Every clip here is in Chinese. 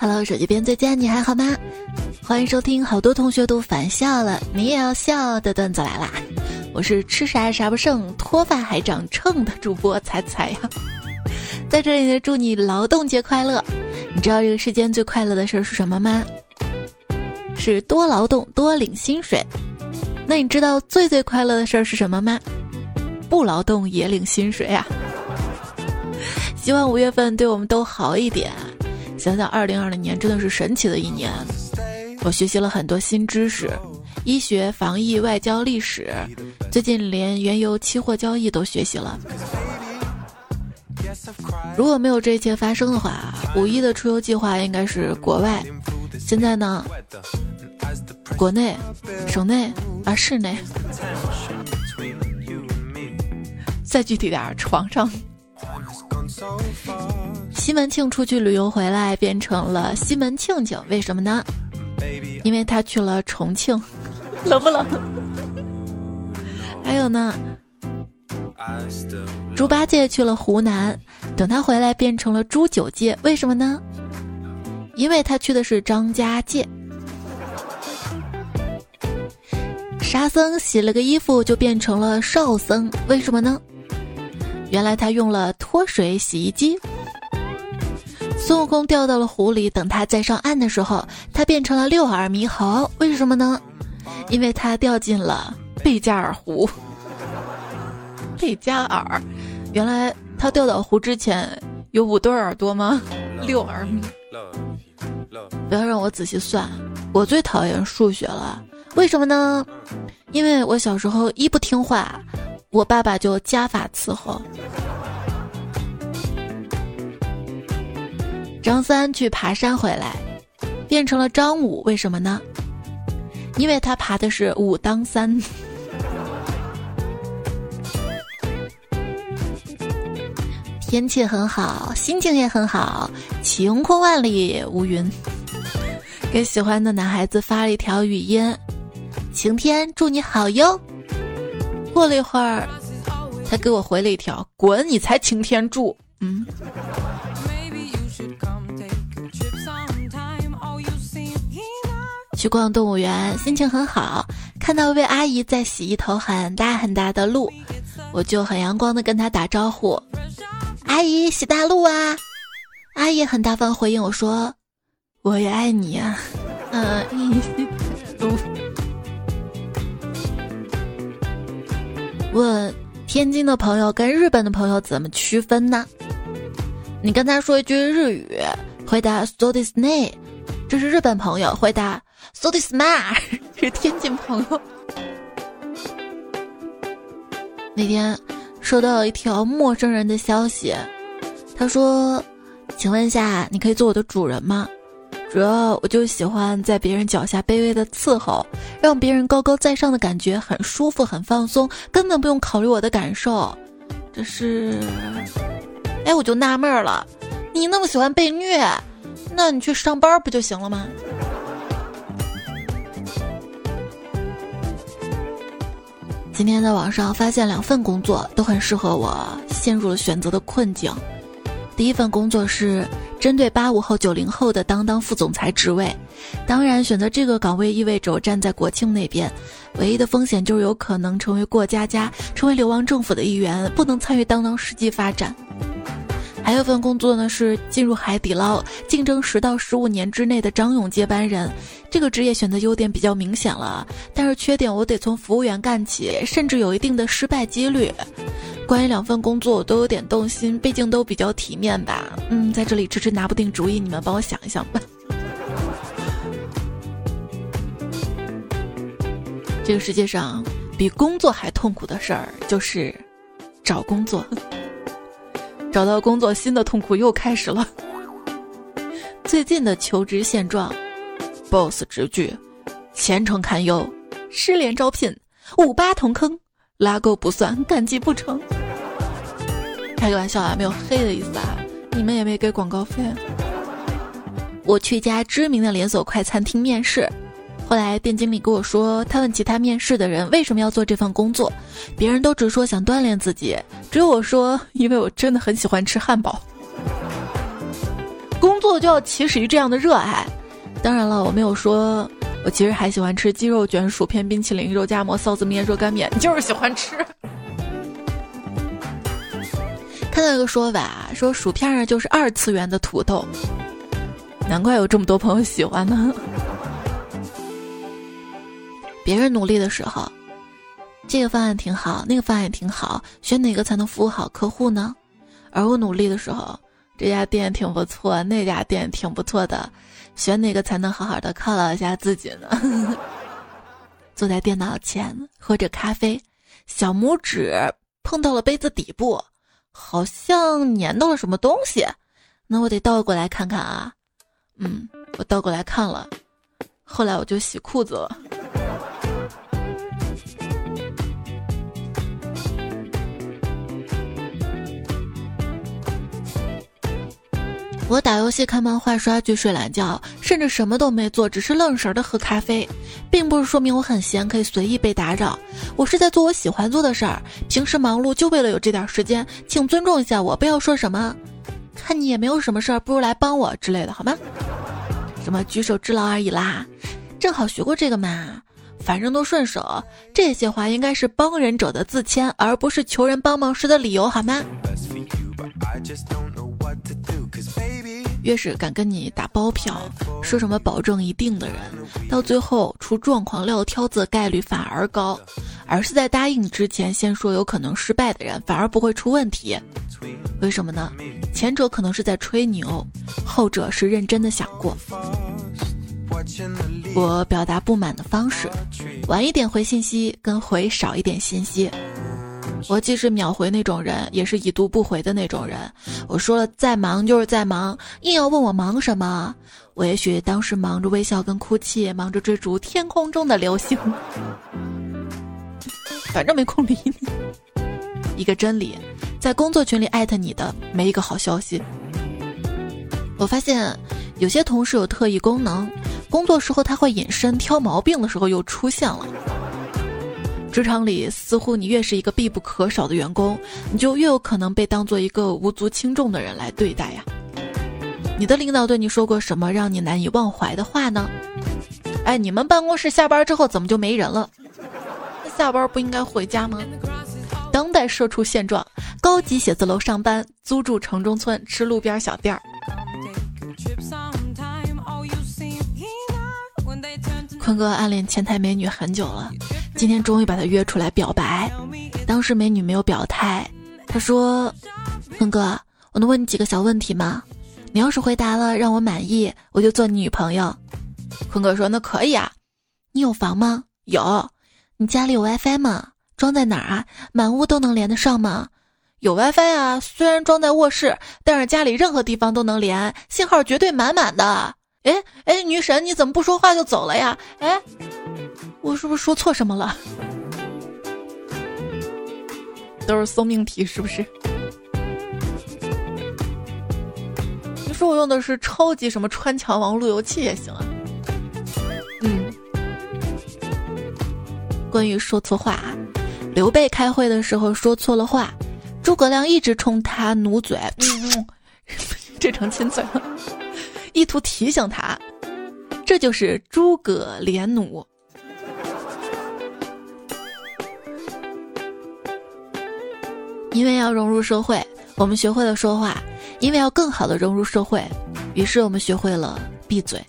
Hello，手机边最佳，你还好吗？欢迎收听，好多同学都返校了，你也要笑的段子来啦！我是吃啥啥不剩，脱发还长秤的主播彩彩呀，在这里呢，祝你劳动节快乐！你知道这个世间最快乐的事是什么吗？是多劳动多领薪水。那你知道最最快乐的事儿是什么吗？不劳动也领薪水啊！希望五月份对我们都好一点。想想二零二零年真的是神奇的一年，我学习了很多新知识，医学、防疫、外交、历史，最近连原油期货交易都学习了。如果没有这一切发生的话，五一的出游计划应该是国外。现在呢，国内、省内啊，室内，再具体点，床上。西门庆出去旅游回来，变成了西门庆庆，为什么呢？因为他去了重庆，冷不冷？还有呢，猪八戒去了湖南，等他回来变成了猪九戒，为什么呢？因为他去的是张家界。沙僧洗了个衣服就变成了少僧，为什么呢？原来他用了脱水洗衣机。孙悟空掉到了湖里，等他再上岸的时候，他变成了六耳猕猴。为什么呢？因为他掉进了贝加尔湖。贝加尔，原来他掉到湖之前有五对耳朵吗？六耳猕。不要让我仔细算，我最讨厌数学了。为什么呢？因为我小时候一不听话，我爸爸就加法伺候。张三去爬山回来，变成了张五，为什么呢？因为他爬的是武当山。天气很好，心情也很好，晴空万里无云。给喜欢的男孩子发了一条语音：“晴天，祝你好哟。”过了一会儿，他给我回了一条：“滚，你才晴天祝。”嗯。去逛动物园，心情很好。看到一位阿姨在洗一头很大很大的鹿，我就很阳光的跟她打招呼：“阿姨，洗大鹿啊！”阿姨很大方回应我说：“我也爱你呀。”嗯，问天津的朋友跟日本的朋友怎么区分呢？你跟他说一句日语，回答 “so this ne”，这是日本朋友回答。So smart 是天津朋友。那天收到一条陌生人的消息，他说：“请问一下，你可以做我的主人吗？主要我就喜欢在别人脚下卑微的伺候，让别人高高在上的感觉很舒服、很放松，根本不用考虑我的感受。”这是……哎，我就纳闷了，你那么喜欢被虐，那你去上班不就行了吗？今天在网上发现两份工作都很适合我，陷入了选择的困境。第一份工作是针对八五后、九零后的当当副总裁职位，当然选择这个岗位意味着我站在国庆那边，唯一的风险就是有可能成为过家家，成为流亡政府的一员，不能参与当当实际发展。还有份工作呢，是进入海底捞，竞争十到十五年之内的张勇接班人。这个职业选择优点比较明显了，但是缺点我得从服务员干起，甚至有一定的失败几率。关于两份工作，我都有点动心，毕竟都比较体面吧。嗯，在这里迟迟拿不定主意，你们帮我想一想吧。这个世界上比工作还痛苦的事儿，就是找工作。找到工作，新的痛苦又开始了。最近的求职现状：boss 直拒，前程堪忧，失联招聘，五八同坑，拉钩不算，赶集不成。开个玩笑啊，没有黑的意思啊，你们也没给广告费。我去一家知名的连锁快餐厅面试。后来店经理跟我说，他问其他面试的人为什么要做这份工作，别人都只说想锻炼自己，只有我说，因为我真的很喜欢吃汉堡。工作作就要起始于这样的热爱。当然了，我没有说，我其实还喜欢吃鸡肉卷、薯片、冰淇淋、肉夹馍、臊子面、热干面，你就是喜欢吃。看到一个说法，说薯片儿就是二次元的土豆，难怪有这么多朋友喜欢呢。别人努力的时候，这个方案挺好，那个方案也挺好，选哪个才能服务好客户呢？而我努力的时候，这家店挺不错，那家店挺不错的，选哪个才能好好的犒劳一下自己呢？坐在电脑前喝着咖啡，小拇指碰到了杯子底部。好像粘到了什么东西，那我得倒过来看看啊。嗯，我倒过来看了，后来我就洗裤子了。我打游戏、看漫画、刷剧、睡懒觉，甚至什么都没做，只是愣神的喝咖啡，并不是说明我很闲，可以随意被打扰。我是在做我喜欢做的事儿，平时忙碌就为了有这点时间，请尊重一下我，不要说什么“看你也没有什么事儿，不如来帮我”之类的，好吗？什么举手之劳而已啦，正好学过这个嘛，反正都顺手。这些话应该是帮人者的自谦，而不是求人帮忙时的理由，好吗？越是敢跟你打包票，说什么保证一定的人，到最后出状况撂挑子的概率反而高。而是在答应之前先说有可能失败的人，反而不会出问题。为什么呢？前者可能是在吹牛，后者是认真的想过。我表达不满的方式：晚一点回信息，跟回少一点信息。我既是秒回那种人，也是已读不回的那种人。我说了再忙就是在忙，硬要问我忙什么，我也许当时忙着微笑跟哭泣，忙着追逐天空中的流星，反正没空理你。一个真理，在工作群里艾特你的没一个好消息。我发现有些同事有特异功能，工作时候他会隐身，挑毛病的时候又出现了。职场里，似乎你越是一个必不可少的员工，你就越有可能被当做一个无足轻重的人来对待呀。你的领导对你说过什么让你难以忘怀的话呢？哎，你们办公室下班之后怎么就没人了？那下班不应该回家吗？当代社畜现状：高级写字楼上班，租住城中村，吃路边小店。坤哥暗恋前台美女很久了。今天终于把他约出来表白，当时美女没有表态。他说：“坤哥，我能问你几个小问题吗？你要是回答了让我满意，我就做你女朋友。”坤哥说：“那可以啊。你有房吗？有。你家里有 WiFi 吗？装在哪儿啊？满屋都能连得上吗？有 WiFi 啊，虽然装在卧室，但是家里任何地方都能连，信号绝对满满的。哎哎，女神你怎么不说话就走了呀？哎。”我是不是说错什么了？都是送命题是不是？你说我用的是超级什么穿墙王路由器也行啊。嗯。关于说错话，刘备开会的时候说错了话，诸葛亮一直冲他努嘴，嗯 这成亲嘴了，意图提醒他，这就是诸葛连弩。因为要融入社会，我们学会了说话；因为要更好的融入社会，于是我们学会了闭嘴。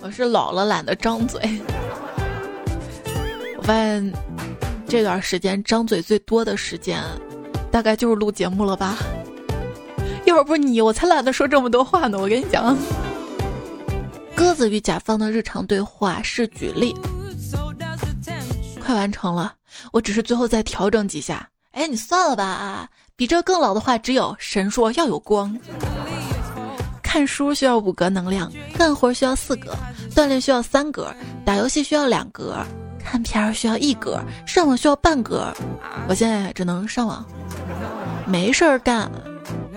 我是老了懒得张嘴。我发现这段时间张嘴最多的时间，大概就是录节目了吧。要不是你，我才懒得说这么多话呢。我跟你讲，鸽子与甲方的日常对话是举例，快完成了，我只是最后再调整几下。哎，你算了吧啊！比这更老的话只有神说要有光。看书需要五格能量，干活需要四格，锻炼需要三格，打游戏需要两格，看片儿需要一格，上网需要半格。我现在只能上网，没事儿干，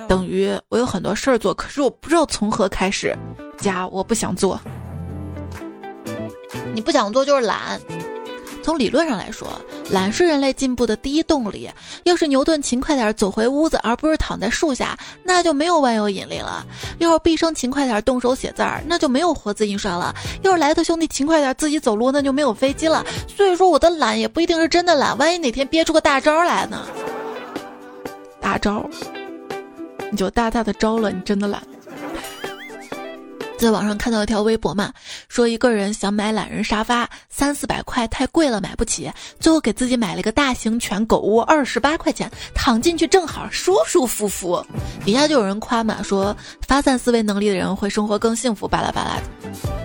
等于我有很多事儿做，可是我不知道从何开始。加我不想做，你不想做就是懒。从理论上来说，懒是人类进步的第一动力。要是牛顿勤快点走回屋子，而不是躺在树下，那就没有万有引力了；要是毕生勤快点动手写字儿，那就没有活字印刷了；要是莱特兄弟勤快点自己走路，那就没有飞机了。所以说，我的懒也不一定是真的懒，万一哪天憋出个大招来呢？大招，你就大大的招了，你真的懒。在网上看到一条微博嘛，说一个人想买懒人沙发，三四百块太贵了，买不起，最后给自己买了个大型犬狗窝，二十八块钱，躺进去正好，舒舒服服。底下就有人夸嘛，说发散思维能力的人会生活更幸福，巴拉巴拉的。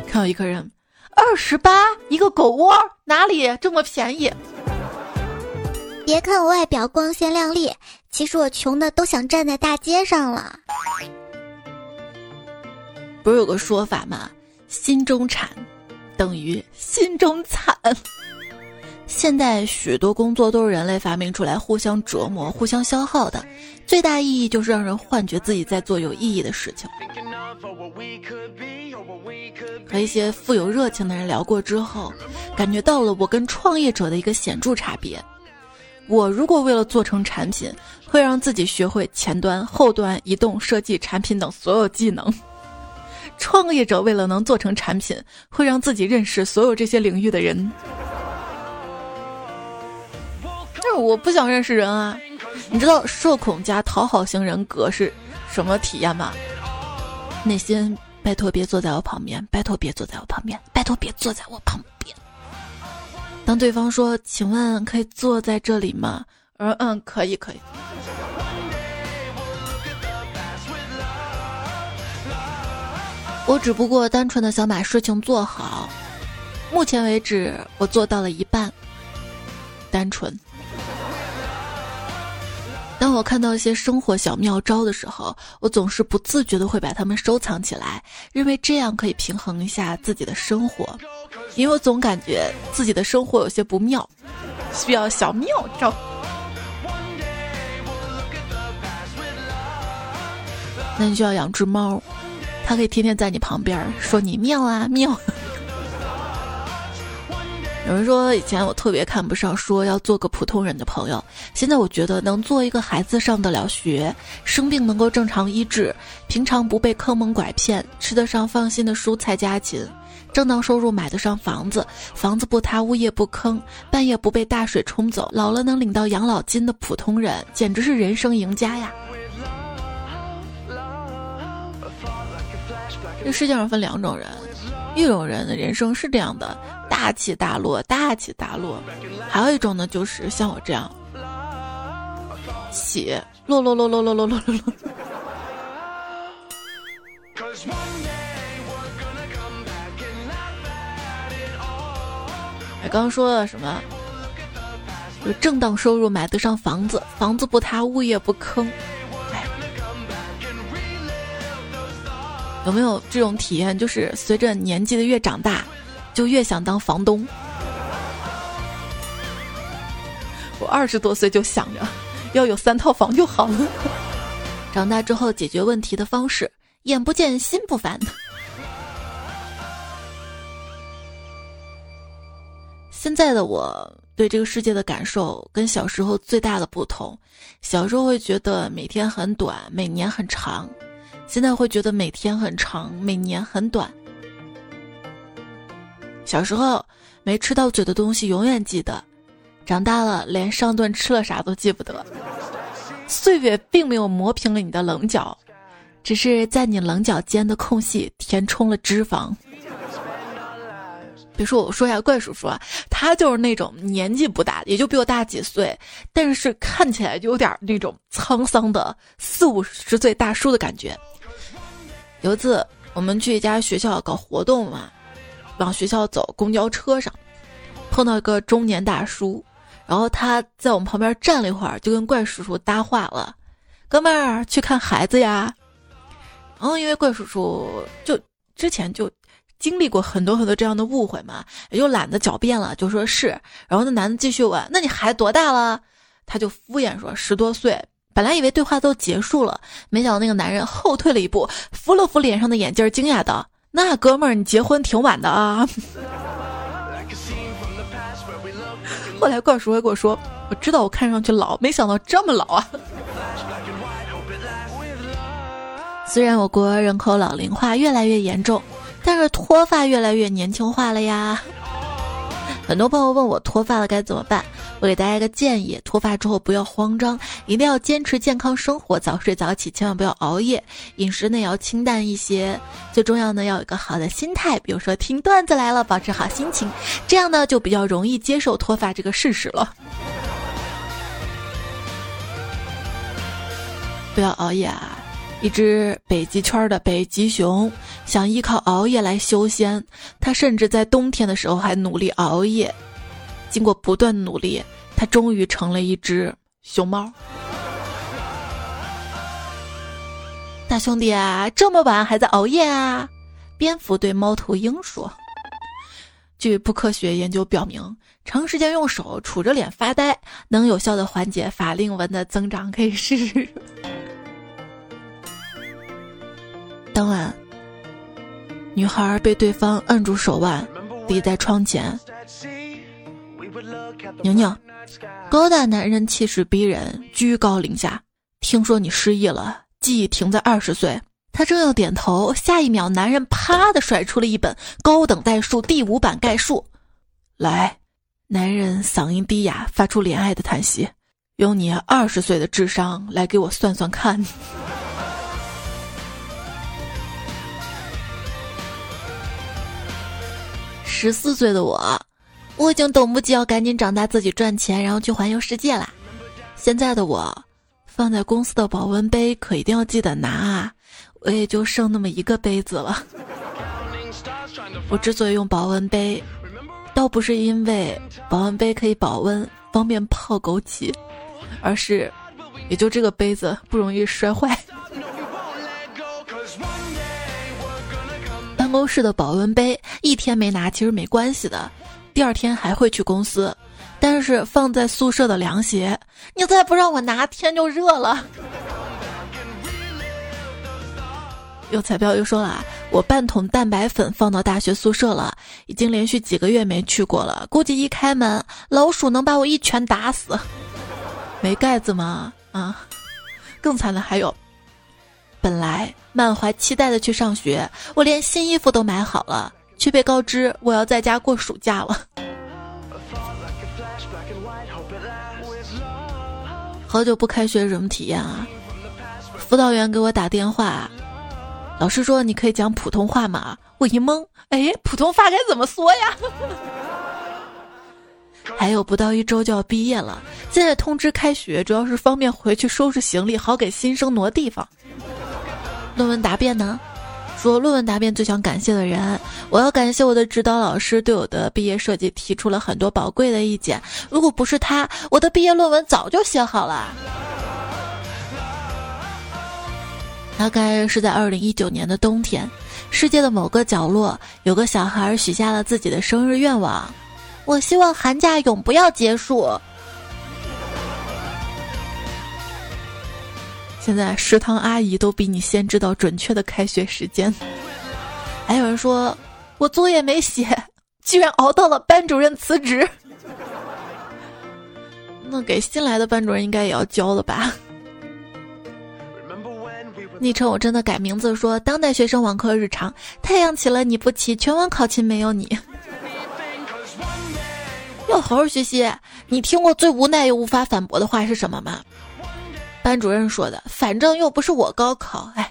看到一个人，二十八一个狗窝，哪里这么便宜？别看我外表光鲜亮丽，其实我穷的都想站在大街上了。不是有个说法吗？心中产等于心中惨。现在许多工作都是人类发明出来，互相折磨、互相消耗的，最大意义就是让人幻觉自己在做有意义的事情。和一些富有热情的人聊过之后，感觉到了我跟创业者的一个显著差别。我如果为了做成产品，会让自己学会前端、后端、移动设计、产品等所有技能。创业者为了能做成产品，会让自己认识所有这些领域的人。但是我不想认识人啊！你知道社恐加讨好型人格是什么体验吗？内心拜托别坐在我旁边，拜托别坐在我旁边，拜托别坐在我旁边。当对方说：“请问可以坐在这里吗？”嗯嗯，可以可以。我只不过单纯的想把事情做好，目前为止我做到了一半。单纯。当我看到一些生活小妙招的时候，我总是不自觉的会把它们收藏起来，认为这样可以平衡一下自己的生活，因为我总感觉自己的生活有些不妙，需要小妙招。那你就要养只猫。他可以天天在你旁边说你妙啊 妙。有人说以前我特别看不上说要做个普通人的朋友，现在我觉得能做一个孩子上得了学，生病能够正常医治，平常不被坑蒙拐骗，吃得上放心的蔬菜家禽，正当收入买得上房子，房子不塌物业不坑，半夜不被大水冲走，老了能领到养老金的普通人，简直是人生赢家呀。这世界上分两种人，一种人的人生是这样的，大起大落，大起大落；还有一种呢，就是像我这样，起落落落落落落落落落。哎，刚刚说的什么？有正当收入买得上房子，房子不塌，物业不坑。有没有这种体验？就是随着年纪的越长大，就越想当房东。我二十多岁就想着要有三套房就好了。长大之后解决问题的方式，眼不见心不烦。现在的我对这个世界的感受跟小时候最大的不同，小时候会觉得每天很短，每年很长。现在会觉得每天很长，每年很短。小时候没吃到嘴的东西永远记得，长大了连上顿吃了啥都记不得。岁月并没有磨平了你的棱角，只是在你棱角间的空隙填充了脂肪。别说我说一下怪叔叔啊，他就是那种年纪不大，也就比我大几岁，但是看起来就有点那种沧桑的四五十岁大叔的感觉。有一次，我们去一家学校搞活动嘛，往学校走，公交车上碰到一个中年大叔，然后他在我们旁边站了一会儿，就跟怪叔叔搭话了：“哥们儿，去看孩子呀。”然后因为怪叔叔就之前就经历过很多很多这样的误会嘛，也就懒得狡辩了，就说是。然后那男的继续问：“那你孩子多大了？”他就敷衍说：“十多岁。”本来以为对话都结束了，没想到那个男人后退了一步，扶了扶脸上的眼镜，惊讶道：“那哥们儿，你结婚挺晚的啊。”后来怪叔还跟我说：“我知道我看上去老，没想到这么老啊。”虽然我国人口老龄化越来越严重，但是脱发越来越年轻化了呀。很多朋友问我脱发了该怎么办，我给大家一个建议：脱发之后不要慌张，一定要坚持健康生活，早睡早起，千万不要熬夜，饮食呢也要清淡一些。最重要呢要有一个好的心态，比如说听段子来了，保持好心情，这样呢就比较容易接受脱发这个事实了。不要熬夜啊！一只北极圈的北极熊想依靠熬夜来修仙，它甚至在冬天的时候还努力熬夜。经过不断努力，它终于成了一只熊猫。大兄弟啊，这么晚还在熬夜啊？蝙蝠对猫头鹰说：“据不科学研究表明，长时间用手杵着脸发呆，能有效的缓解法令纹的增长，可以试试。”当晚，女孩被对方摁住手腕，立在窗前。宁宁，高大男人气势逼人，居高临下。听说你失忆了，记忆停在二十岁。他正要点头，下一秒，男人啪的甩出了一本高等代数第五版概述。来，男人嗓音低哑，发出怜爱的叹息。用你二十岁的智商来给我算算看。十四岁的我，我已经等不及要赶紧长大，自己赚钱，然后去环游世界啦。现在的我，放在公司的保温杯可一定要记得拿啊！我也就剩那么一个杯子了。我之所以用保温杯，倒不是因为保温杯可以保温，方便泡枸杞，而是，也就这个杯子不容易摔坏。办公室的保温杯一天没拿其实没关系的，第二天还会去公司。但是放在宿舍的凉鞋，你再不让我拿，天就热了。有彩票又说了，我半桶蛋白粉放到大学宿舍了，已经连续几个月没去过了，估计一开门老鼠能把我一拳打死。没盖子吗？啊，更惨的还有。本来满怀期待的去上学，我连新衣服都买好了，却被告知我要在家过暑假了。好久不开学，什么体验啊？辅导员给我打电话，老师说你可以讲普通话吗？我一懵，哎，普通话该怎么说呀？还有不到一周就要毕业了，现在通知开学，主要是方便回去收拾行李，好给新生挪地方。论文答辩呢？说论文答辩最想感谢的人，我要感谢我的指导老师，对我的毕业设计提出了很多宝贵的意见。如果不是他，我的毕业论文早就写好了。大概是在二零一九年的冬天，世界的某个角落，有个小孩许下了自己的生日愿望：我希望寒假永不要结束。现在食堂阿姨都比你先知道准确的开学时间。还有人说，我作业没写，居然熬到了班主任辞职。那给新来的班主任应该也要交了吧？昵称我真的改名字说，当代学生网课日常，太阳起了你不起，全网考勤没有你。要好好学习。你听过最无奈又无法反驳的话是什么吗？班主任说的，反正又不是我高考，哎。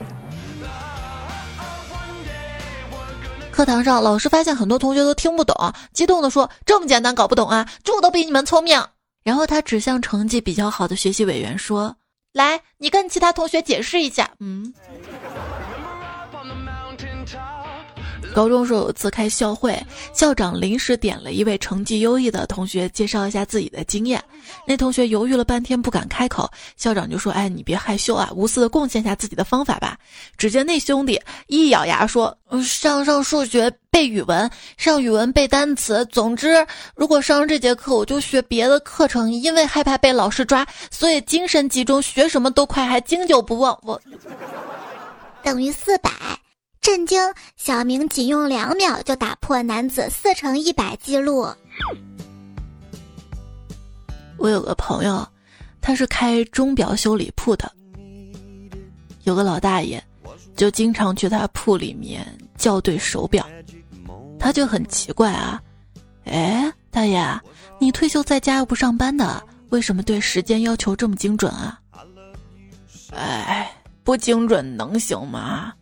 课堂上，老师发现很多同学都听不懂，激动的说：“这么简单搞不懂啊？猪都比你们聪明。”然后他指向成绩比较好的学习委员说：“来，你跟其他同学解释一下。”嗯。高中时候有次开校会，校长临时点了一位成绩优异的同学介绍一下自己的经验。那同学犹豫了半天不敢开口，校长就说：“哎，你别害羞啊，无私的贡献下自己的方法吧。”只见那兄弟一咬牙说：“嗯上上数学，背语文，上语文背单词。总之，如果上这节课，我就学别的课程，因为害怕被老师抓，所以精神集中，学什么都快，还经久不忘。我等于四百。”震惊！小明仅用两秒就打破男子四乘一百记录。我有个朋友，他是开钟表修理铺的，有个老大爷就经常去他铺里面校对手表，他就很奇怪啊，哎，大爷，你退休在家又不上班的，为什么对时间要求这么精准啊？哎，不精准能行吗？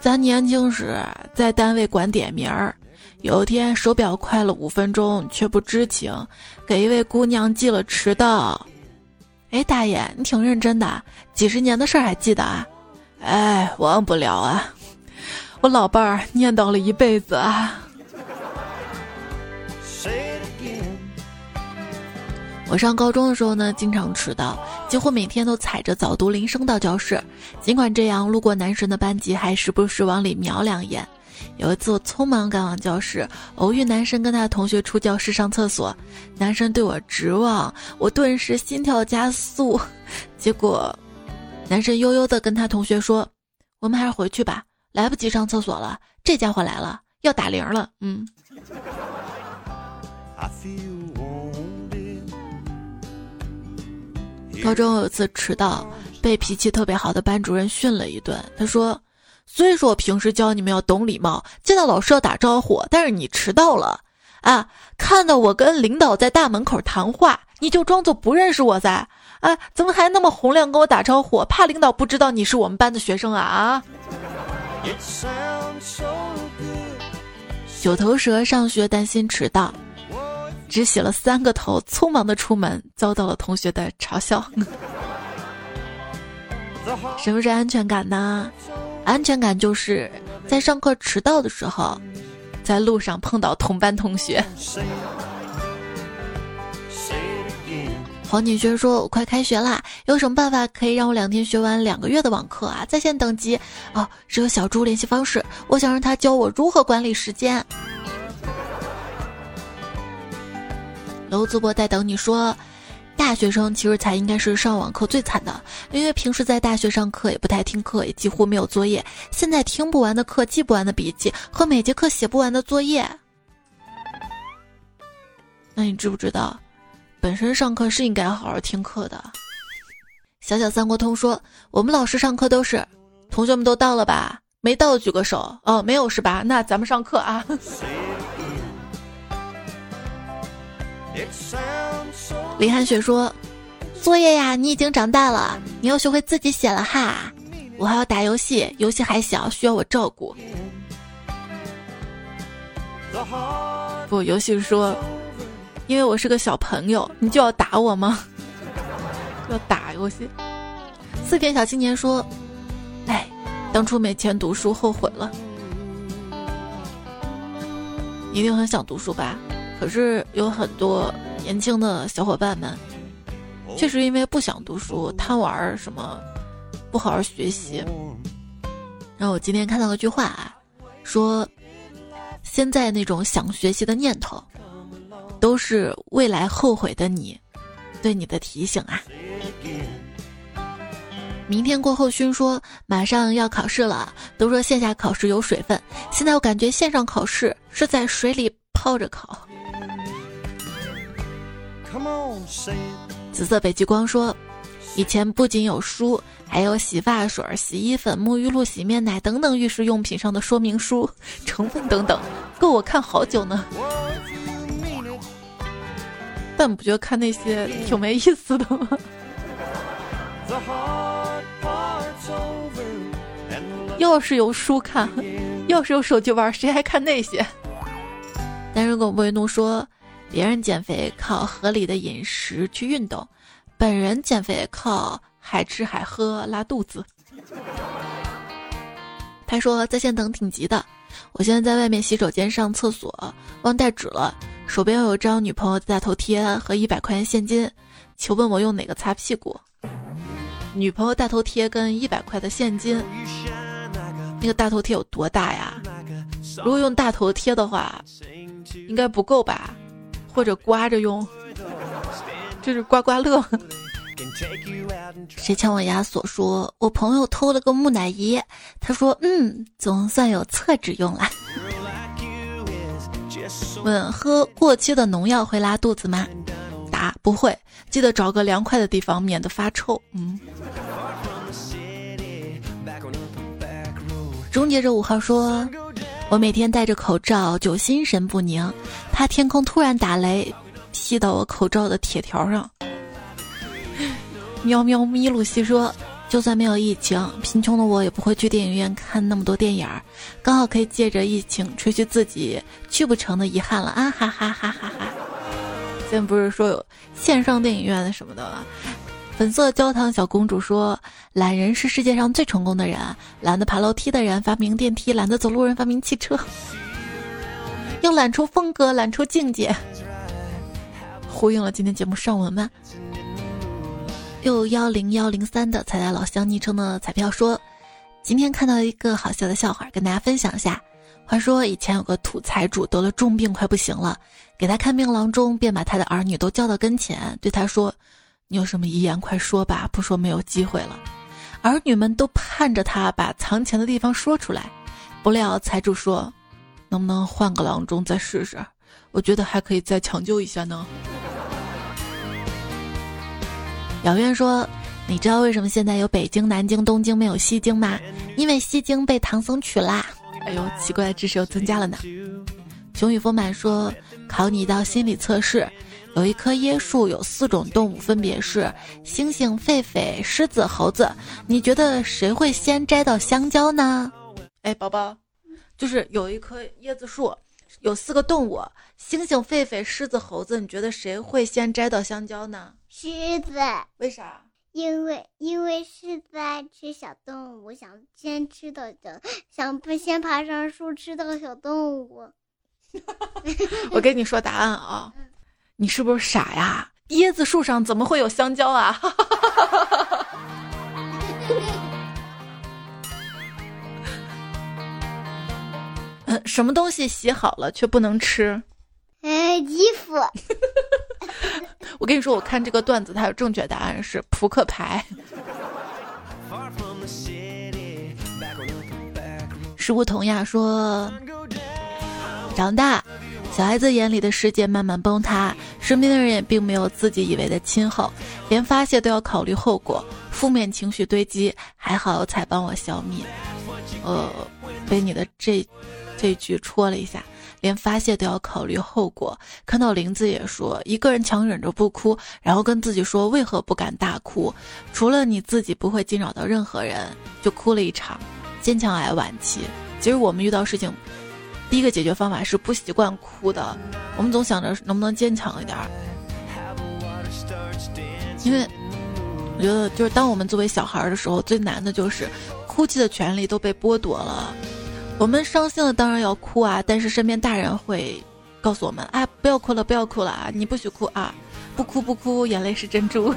咱年轻时在单位管点名儿。有天手表快了五分钟，却不知情，给一位姑娘记了迟到。哎，大爷，你挺认真的，几十年的事儿还记得啊？哎，忘不了啊，我老伴儿念叨了一辈子啊。我上高中的时候呢，经常迟到，几乎每天都踩着早读铃声到教室。尽管这样，路过男神的班级，还时不时往里瞄两眼。有一次，我匆忙赶往教室，偶遇男生跟他的同学出教室上厕所，男生对我直望，我顿时心跳加速。结果，男生悠悠的跟他同学说：“我们还是回去吧，来不及上厕所了。”这家伙来了，要打铃了。嗯。高中有一次迟到，被脾气特别好的班主任训了一顿。他说。所以说我平时教你们要懂礼貌，见到老师要打招呼。但是你迟到了，啊，看到我跟领导在大门口谈话，你就装作不认识我噻，啊，怎么还那么洪亮跟我打招呼？怕领导不知道你是我们班的学生啊？啊！九头蛇上学担心迟到，只洗了三个头，匆忙的出门，遭到了同学的嘲笑。什么是安全感呢？安全感就是在上课迟到的时候，在路上碰到同班同学。黄景轩说：“我快开学啦，有什么办法可以让我两天学完两个月的网课啊？在线等级哦，只有小猪联系方式，我想让他教我如何管理时间。”楼淄博在等你说。大学生其实才应该是上网课最惨的，因为平时在大学上课也不太听课，也几乎没有作业。现在听不完的课、记不完的笔记和每节课写不完的作业。那你知不知道，本身上课是应该好好听课的？小小三国通说，我们老师上课都是，同学们都到了吧？没到举个手。哦，没有是吧？那咱们上课啊。李寒雪说：“作业呀，你已经长大了，你要学会自己写了哈。我还要打游戏，游戏还小，需要我照顾。”不，游戏说：“因为我是个小朋友，你就要打我吗？要打游戏？”四田小青年说：“哎，当初没钱读书，后悔了。一定很想读书吧？”可是有很多年轻的小伙伴们，确实因为不想读书、贪玩儿什么，不好好学习。然后我今天看到了句话啊，说现在那种想学习的念头，都是未来后悔的你对你的提醒啊。明天过后，勋说马上要考试了，都说线下考试有水分，现在我感觉线上考试是在水里泡着考。紫色北极光说：“以前不仅有书，还有洗发水、洗衣粉、沐浴露、洗面奶等等浴室用品上的说明书、成分等等，够我看好久呢。但不觉得看那些挺没意思的吗？要是有书看，要是有手机玩，谁还看那些？” 但如果维怒说。别人减肥靠合理的饮食去运动，本人减肥靠海吃海喝拉肚子。他说在线等挺急的，我现在在外面洗手间上厕所，忘带纸了，手边有张女朋友大头贴和一百块钱现金，求问我用哪个擦屁股？女朋友大头贴跟一百块的现金，那个大头贴有多大呀？如果用大头贴的话，应该不够吧？或者刮着用，这是刮刮乐。谁抢我亚索？说我朋友偷了个木乃伊。他说：“嗯，总算有厕纸用了。”问：喝过期的农药会拉肚子吗？答：不会，记得找个凉快的地方，免得发臭。嗯。终结者五号说：“我每天戴着口罩就心神不宁，怕天空突然打雷，劈到我口罩的铁条上。”喵喵咪露西说：“就算没有疫情，贫穷的我也不会去电影院看那么多电影儿，刚好可以借着疫情吹去自己去不成的遗憾了啊哈哈哈哈哈！现在不是说有线上电影院的什么的吗？”粉色焦糖小公主说：“懒人是世界上最成功的人，懒得爬楼梯的人发明电梯，懒得走路人发明汽车，又懒出风格，懒出境界，呼应了今天节目上文吗？”六幺零幺零三的彩彩老乡昵称的彩票说：“今天看到一个好笑的笑话，跟大家分享一下。话说以前有个土财主得了重病，快不行了，给他看病郎中便把他的儿女都叫到跟前，对他说：‘你有什么遗言，快说吧，不说没有机会了。’儿女们都盼着他把藏钱的地方说出来。不料财主说：‘能不能换个郎中再试试？我觉得还可以再抢救一下呢。’”姚渊说：“你知道为什么现在有北京、南京、东京没有西京吗？因为西京被唐僧取啦。”哎呦，奇怪的知识又增加了呢。熊宇丰满说：“考你一道心理测试，有一棵椰树，有四种动物，分别是猩猩、狒狒、狮子、猴子。你觉得谁会先摘到香蕉呢？”哎，宝宝，就是有一棵椰子树，有四个动物：猩猩、狒狒、狮子、猴子。你觉得谁会先摘到香蕉呢？狮子，为啥？因为因为狮子爱吃小动物，想先吃到的，想不先爬上树吃到小动物。我跟你说答案啊，你是不是傻呀？椰子树上怎么会有香蕉啊？嗯，什么东西洗好了却不能吃？嗯，衣服。我跟你说，我看这个段子，它有正确答案是扑克牌。食物童呀说，长大，小孩子眼里的世界慢慢崩塌，身边的人也并没有自己以为的亲厚，连发泄都要考虑后果，负面情绪堆积，还好才帮我消灭。呃，被你的这这句戳了一下。连发泄都要考虑后果。看到林子也说，一个人强忍着不哭，然后跟自己说为何不敢大哭？除了你自己不会惊扰到任何人，就哭了一场。坚强癌晚期。其实我们遇到事情，第一个解决方法是不习惯哭的。我们总想着能不能坚强一点儿，因为我觉得就是当我们作为小孩的时候，最难的就是哭泣的权利都被剥夺了。我们伤心了，当然要哭啊！但是身边大人会告诉我们：“啊，不要哭了，不要哭了啊！你不许哭啊！不哭不哭，眼泪是珍珠。”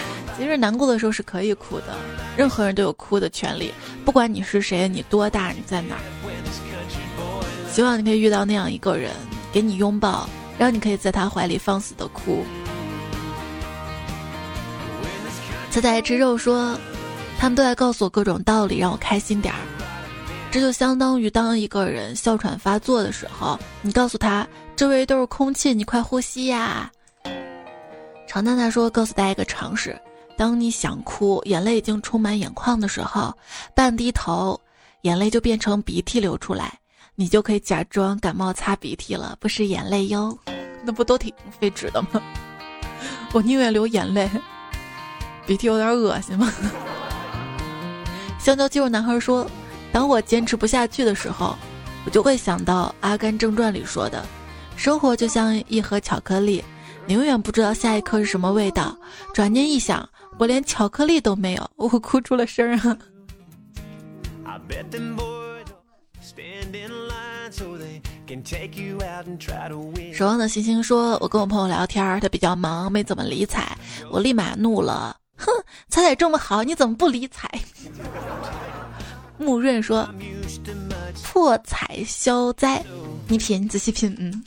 其实难过的时候是可以哭的，任何人都有哭的权利，不管你是谁，你多大，你在哪儿。希望你可以遇到那样一个人，给你拥抱，让你可以在他怀里放肆的哭。菜菜吃肉说：“他们都在告诉我各种道理，让我开心点儿。”这就相当于当一个人哮喘发作的时候，你告诉他周围都是空气，你快呼吸呀。常娜娜说：“告诉大家一个常识，当你想哭，眼泪已经充满眼眶的时候，半低头，眼泪就变成鼻涕流出来，你就可以假装感冒擦鼻涕了，不是眼泪哟。那不都挺费纸的吗？我宁愿流眼泪，鼻涕有点恶心吗？”香蕉肌肉男孩说。当我坚持不下去的时候，我就会想到《阿甘正传》里说的：“生活就像一盒巧克力，你永远不知道下一颗是什么味道。”转念一想，我连巧克力都没有，我哭出了声啊！守望的星星说：“我跟我朋友聊天，他比较忙，没怎么理睬。我立马怒了，哼，彩彩这么好，你怎么不理睬？” 穆润说：“破财消灾，你品，仔细品。”嗯。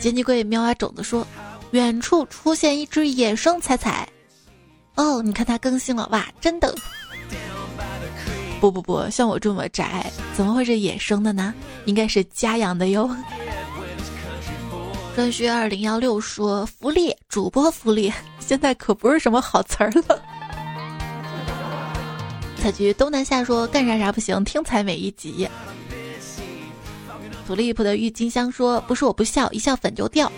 杰尼龟喵啊种子说：“远处出现一只野生彩彩。”哦，你看它更新了哇，真的。不不不，像我这么宅，怎么会是野生的呢？应该是家养的哟。专需二零幺六说福利主播福利，现在可不是什么好词儿了。采菊东南下说干啥啥不行，听才美一集。土利普的郁金香说不是我不笑，一笑粉就掉。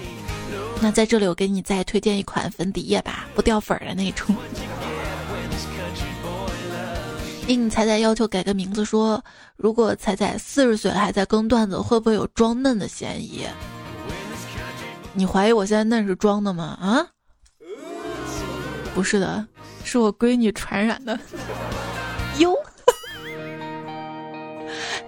那在这里我给你再推荐一款粉底液吧，不掉粉的那种。应彩彩要求改个名字，说如果彩彩四十岁还在更段子，会不会有装嫩的嫌疑？你怀疑我现在嫩是装的吗？啊？不是的，是我闺女传染的。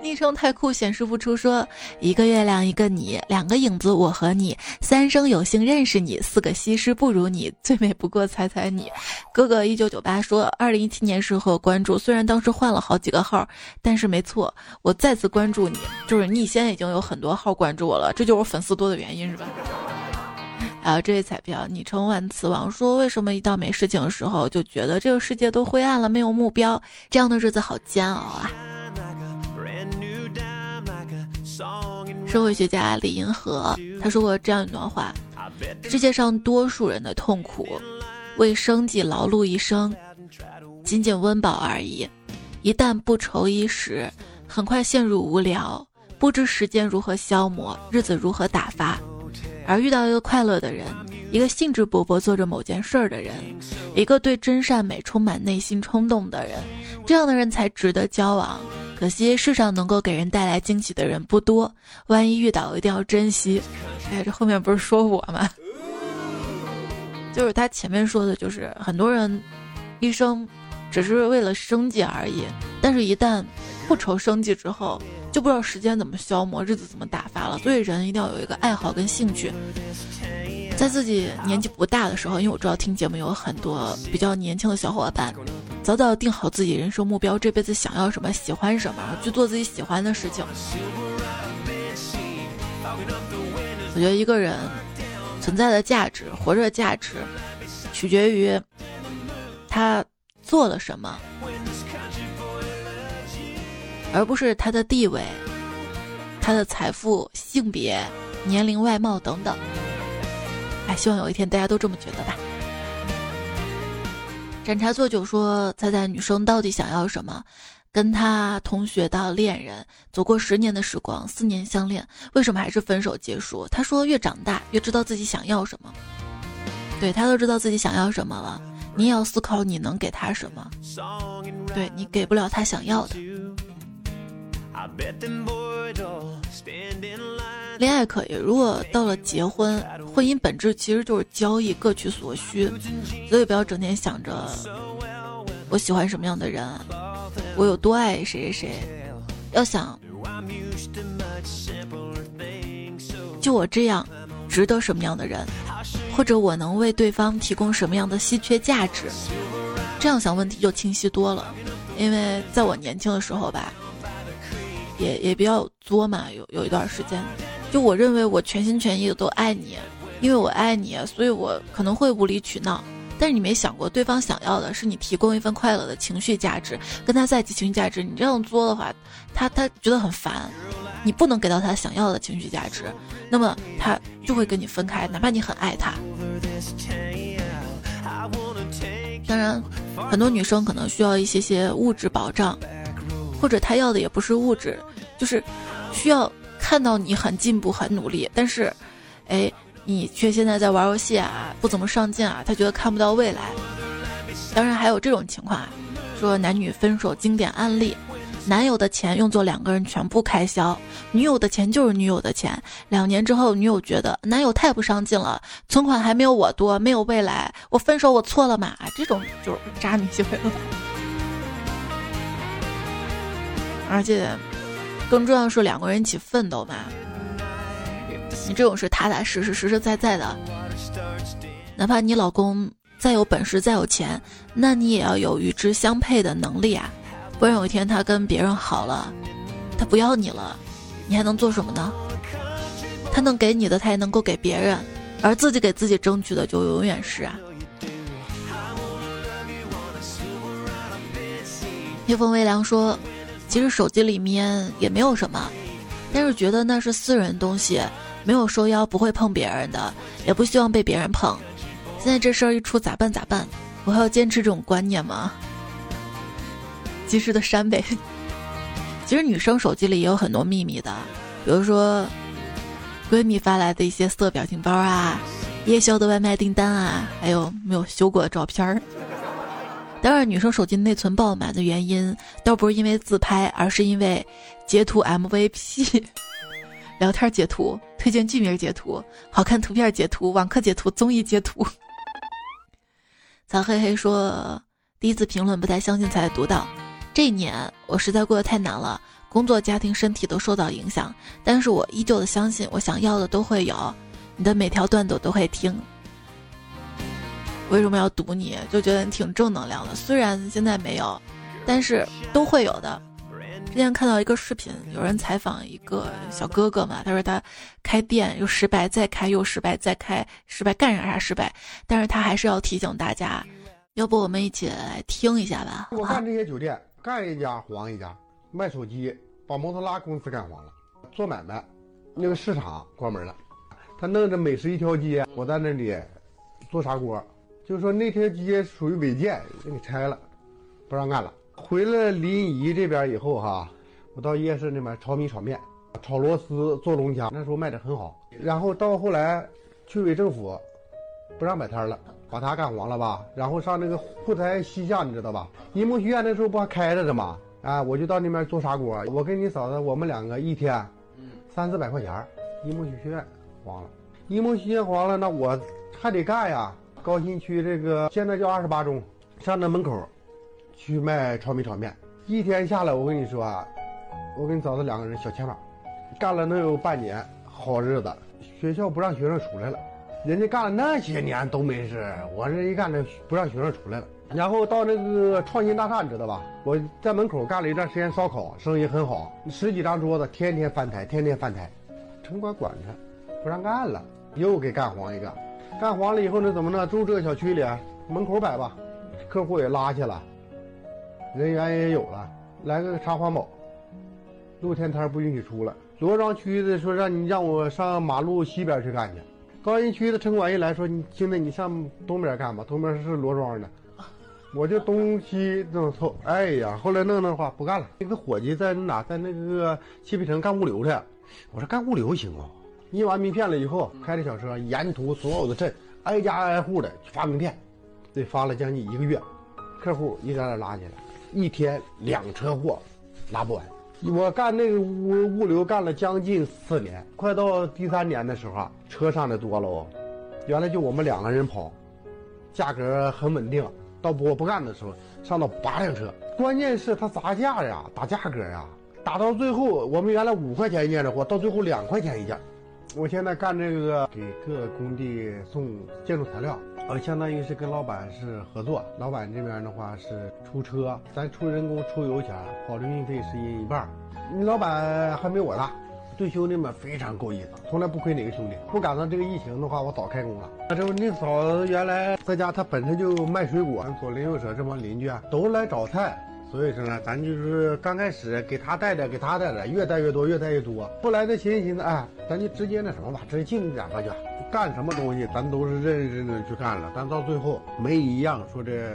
昵称太酷显示不出，说一个月亮一个你，两个影子我和你，三生有幸认识你，四个西施不如你，最美不过踩踩你。哥哥一九九八说，二零一七年时候关注，虽然当时换了好几个号，但是没错，我再次关注你，就是你现在已经有很多号关注我了，这就是我粉丝多的原因是吧？还有这位彩票，昵称万磁王说，为什么一到没事情的时候就觉得这个世界都灰暗了，没有目标，这样的日子好煎熬啊。社会学家李银河他说过这样一段话：世界上多数人的痛苦，为生计劳碌一生，仅仅温饱而已。一旦不愁衣食，很快陷入无聊，不知时间如何消磨，日子如何打发。而遇到一个快乐的人，一个兴致勃勃做着某件事儿的人，一个对真善美充满内心冲动的人，这样的人才值得交往。可惜世上能够给人带来惊喜的人不多，万一遇到一定要珍惜。哎，这后面不是说我吗？就是他前面说的，就是很多人一生只是为了生计而已，但是一旦不愁生计之后，就不知道时间怎么消磨，日子怎么打发了。所以人一定要有一个爱好跟兴趣。在自己年纪不大的时候，因为我知道听节目有很多比较年轻的小伙伴，早早定好自己人生目标，这辈子想要什么，喜欢什么，去做自己喜欢的事情。我觉得一个人存在的价值、活着的价值，取决于他做了什么，而不是他的地位、他的财富、性别、年龄、外貌等等。哎，希望有一天大家都这么觉得吧。斩茶做酒说：“猜猜女生到底想要什么？跟他同学到恋人，走过十年的时光，四年相恋，为什么还是分手结束？”他说：“越长大越知道自己想要什么。”对他都知道自己想要什么了，你也要思考你能给他什么。对你给不了他想要的。恋爱可以，如果到了结婚，婚姻本质其实就是交易，各取所需，所以不要整天想着我喜欢什么样的人，我有多爱谁谁谁，要想就我这样值得什么样的人，或者我能为对方提供什么样的稀缺价值，这样想问题就清晰多了。因为在我年轻的时候吧，也也比较作嘛，有有一段时间。就我认为我全心全意的都爱你，因为我爱你，所以我可能会无理取闹。但是你没想过，对方想要的是你提供一份快乐的情绪价值，跟他在一起情绪价值。你这样做的话，他他觉得很烦，你不能给到他想要的情绪价值，那么他就会跟你分开，哪怕你很爱他。当然，很多女生可能需要一些些物质保障，或者她要的也不是物质，就是需要。看到你很进步、很努力，但是，哎，你却现在在玩游戏啊，不怎么上进啊，他觉得看不到未来。当然还有这种情况啊，说男女分手经典案例：男友的钱用作两个人全部开销，女友的钱就是女友的钱。两年之后，女友觉得男友太不上进了，存款还没有我多，没有未来，我分手我错了嘛？这种就是渣女行为了。而且。更重要的是两个人一起奋斗嘛，你这种是踏踏实实、实实在在的。哪怕你老公再有本事、再有钱，那你也要有与之相配的能力啊，不然有一天他跟别人好了，他不要你了，你还能做什么呢？他能给你的，他也能够给别人，而自己给自己争取的，就永远是啊。夜风微凉说。其实手机里面也没有什么，但是觉得那是私人东西，没有收腰，不会碰别人的，也不希望被别人碰。现在这事儿一出，咋办？咋办？我还要坚持这种观念吗？及时的删呗。其实女生手机里也有很多秘密的，比如说闺蜜发来的一些色表情包啊，夜宵的外卖订单啊，还有没有修过的照片儿。当然，女生手机内存爆满的原因，倒不是因为自拍，而是因为截图 MVP、聊天截图、推荐剧名截图、好看图片截图、网课截图、综艺截图。曹黑黑说：“第一次评论不太相信，才读到。这一年我实在过得太难了，工作、家庭、身体都受到影响，但是我依旧的相信，我想要的都会有。你的每条段子我都会听。为什么要堵你？就觉得你挺正能量的。虽然现在没有，但是都会有的。之前看到一个视频，有人采访一个小哥哥嘛，他说他开店又失败，再开又失败，再开失败，干啥啥失败，但是他还是要提醒大家，要不我们一起来听一下吧。我干这些酒店，干一家黄一家，卖手机把摩托拉公司干黄了，做买卖，那个市场关门了，他弄着美食一条街，我在那里做砂锅，就说那条街属于违建，就给拆了，不让干了。回了临沂这边以后哈，我到夜市那边炒米炒面，炒螺丝做龙虾，那时候卖的很好。然后到后来，区委政府不让摆摊了，把它干黄了吧？然后上那个沪台西巷，你知道吧？银梦学院那时候不还开着的吗？啊，我就到那边做砂锅。我跟你嫂子，我们两个一天三四百块钱。银梦学院黄了，银梦学院黄了，那我还得干呀。高新区这个现在叫二十八中，上那门口。去卖炒米炒面，一天下来，我跟你说啊，我跟嫂子两个人小钱包，干了能有半年好日子。学校不让学生出来了，人家干了那些年都没事，我这一干这不让学生出来了。然后到那个创新大厦，你知道吧？我在门口干了一段时间烧烤，生意很好，十几张桌子，天天翻台，天天翻台。城管管着，不让干了，又给干黄一个。干黄了以后呢，怎么呢？住这个小区里，门口摆吧，客户也拉去了。人员也有了，来个查环保，露天摊不允许出来。罗庄区的说让你让我上马路西边去干去，高新区的城管一来说你兄弟你上东边干吧，东边是罗庄的，我就东西这么凑。哎呀，后来弄弄的话不干了。那个伙计在哪在那个汽配城干物流去，我说干物流行啊。印完名片了以后，开着小车沿途所有的镇挨家挨户的发名片，得发了将近一个月，客户一点点拉进来。一天两车货，拉不完。我干那个物物流干了将近四年，快到第三年的时候啊，车上的多了。原来就我们两个人跑，价格很稳定。到我不干的时候，上到八辆车。关键是他砸价呀，打价格呀，打到最后，我们原来五块钱一件的货，到最后两块钱一件。我现在干这个，给各工地送建筑材料。呃，相当于是跟老板是合作，老板这边的话是出车，咱出人工出油钱，保证运费是一一半。你老板还没我大，对兄弟们非常够意思，从来不亏哪个兄弟。不赶上这个疫情的话，我早开工了。那这不你嫂子原来在家，她本身就卖水果，左邻右舍这帮邻居啊都来找菜，所以说呢，咱就是刚开始给他带点，给他带点，越带越多，越带越多。后来呢，寻思寻思，哎，咱就直接那什么吧，直接进两个去。干什么东西，咱都是认认真真去干了，但到最后没一样说这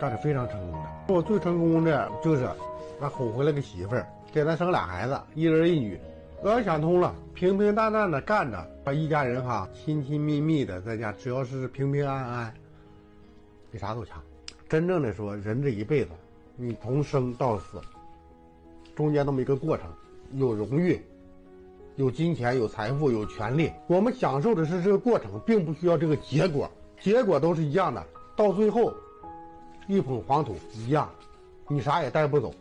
干的非常成功的。我最成功的就是他哄回来个媳妇儿，给咱生俩孩子，一儿一女。我想通了，平平淡淡的干着，把一家人哈亲亲密密的在家，只要是平平安安，比啥都强。真正的说，人这一辈子，你从生到死，中间那么一个过程，有荣誉。有金钱，有财富，有权利，我们享受的是这个过程，并不需要这个结果，结果都是一样的。到最后，一捧黄土一样，你啥也带不走。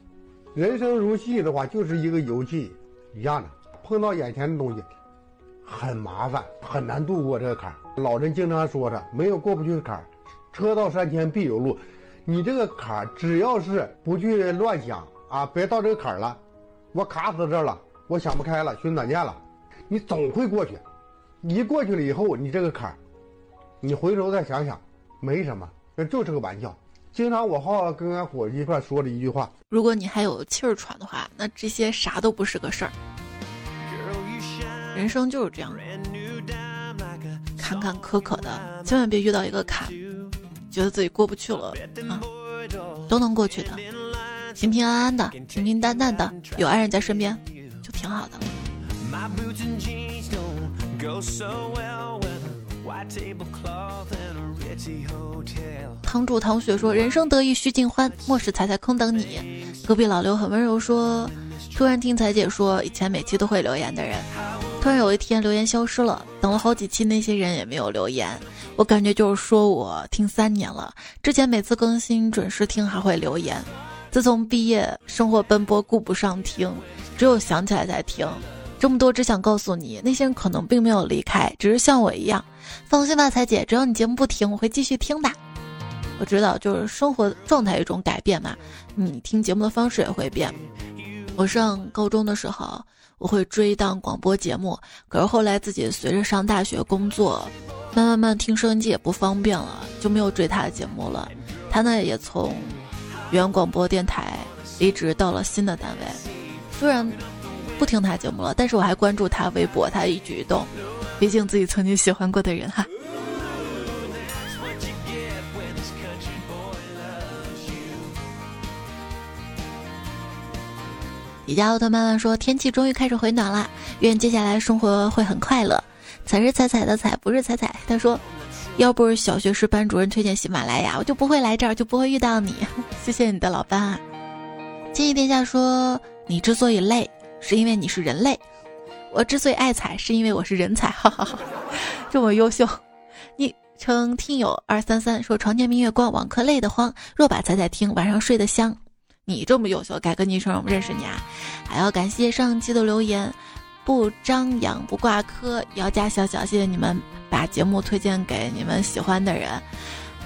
人生如戏的话，就是一个游戏一样的。碰到眼前的东西，很麻烦，很难度过这个坎儿。老人经常说着，没有过不去的坎儿，车到山前必有路。你这个坎儿，只要是不去乱想啊，别到这个坎儿了，我卡死这儿了。我想不开了，寻短见了，你总会过去。一过去了以后，你这个坎儿，你回头再想想，没什么，这就是个玩笑。经常我好跟俺伙计一块说的一句话：如果你还有气儿喘的话，那这些啥都不是个事儿。人生就是这样，坎坎坷坷的，千万别遇到一个坎，觉得自己过不去了啊，都能过去的，平平安安的，平平淡淡的，有爱人在身边，就挺好的。堂主唐雪说：“人生得意须尽欢，莫使彩彩空等你。”隔壁老刘很温柔说：“突然听彩姐说，以前每期都会留言的人，突然有一天留言消失了，等了好几期那些人也没有留言，我感觉就是说我听三年了，之前每次更新准时听还会留言，自从毕业生活奔波顾不上听，只有想起来才听。这么多只想告诉你，那些人可能并没有离开，只是像我一样。”放心吧，彩姐，只要你节目不停，我会继续听的。我知道，就是生活状态一种改变嘛，你听节目的方式也会变。我上高中的时候，我会追一档广播节目，可是后来自己随着上大学工作，慢慢慢听收音机也不方便了，就没有追他的节目了。他呢也从原广播电台离职到了新的单位，虽然不听他节目了，但是我还关注他微博，他一举一动。毕竟自己曾经喜欢过的人哈。迪迦奥特曼说：“天气终于开始回暖了，愿接下来生活会很快乐。”才是彩彩的彩，不是彩彩。他说：“要不是小学时班主任推荐喜马拉雅，我就不会来这儿，就不会遇到你。谢谢你的老班啊。”建议殿下说：“你之所以累，是因为你是人类。”我之所以爱彩，是因为我是人才，哈哈哈，这么优秀。昵称听友二三三说：床前明月光，网课累得慌。若把彩彩听，晚上睡得香。你这么优秀，改个昵称，我们认识你啊。还要感谢上期的留言，不张扬不挂科，姚家小小，谢谢你们把节目推荐给你们喜欢的人。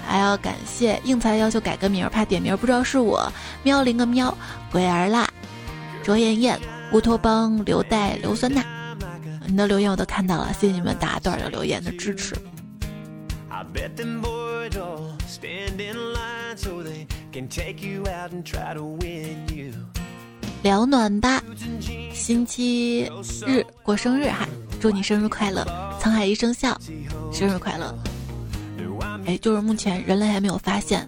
还要感谢应财要求改个名，怕点名不知道是我。喵灵个喵，鬼儿啦，卓妍妍。乌托邦刘代硫酸钠，你的留言我都看到了，谢谢你们大段的留言的支持。聊暖吧，星期日过生日哈，祝你生日快乐，沧海一声笑，生日快乐。哎，就是目前人类还没有发现，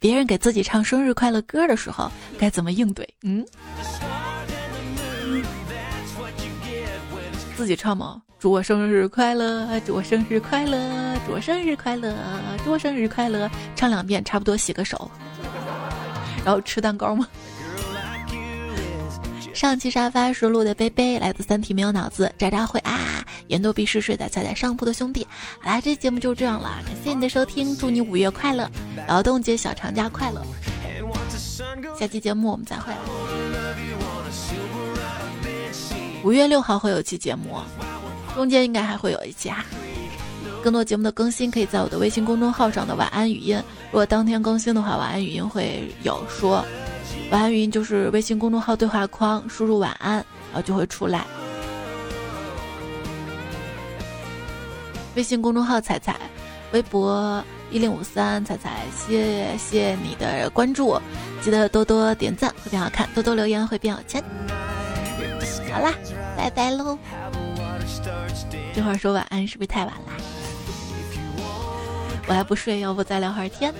别人给自己唱生日快乐歌的时候该怎么应对，嗯。自己唱吗？祝我生日快乐，祝我生日快乐，祝我生日快乐，祝我生日快乐，唱两遍，差不多洗个手，然后吃蛋糕吗？上期沙发是录的杯杯，来自三体没有脑子，渣渣会啊，言多必失，睡在踩在上铺的兄弟。好啦，这节目就这样了，感谢你的收听，祝你五月快乐，劳动节小长假快乐，下期节目我们再会。五月六号会有期节目，中间应该还会有一期哈。更多节目的更新可以在我的微信公众号上的晚安语音，如果当天更新的话，晚安语音会有说。晚安语音就是微信公众号对话框输入晚安，然后就会出来。微信公众号彩彩，微博一零五三彩彩，谢谢你的关注，记得多多点赞会变好看，多多留言会变有钱。好啦，拜拜喽！这会儿说晚安是不是太晚了？我还不睡，要不再聊会儿天？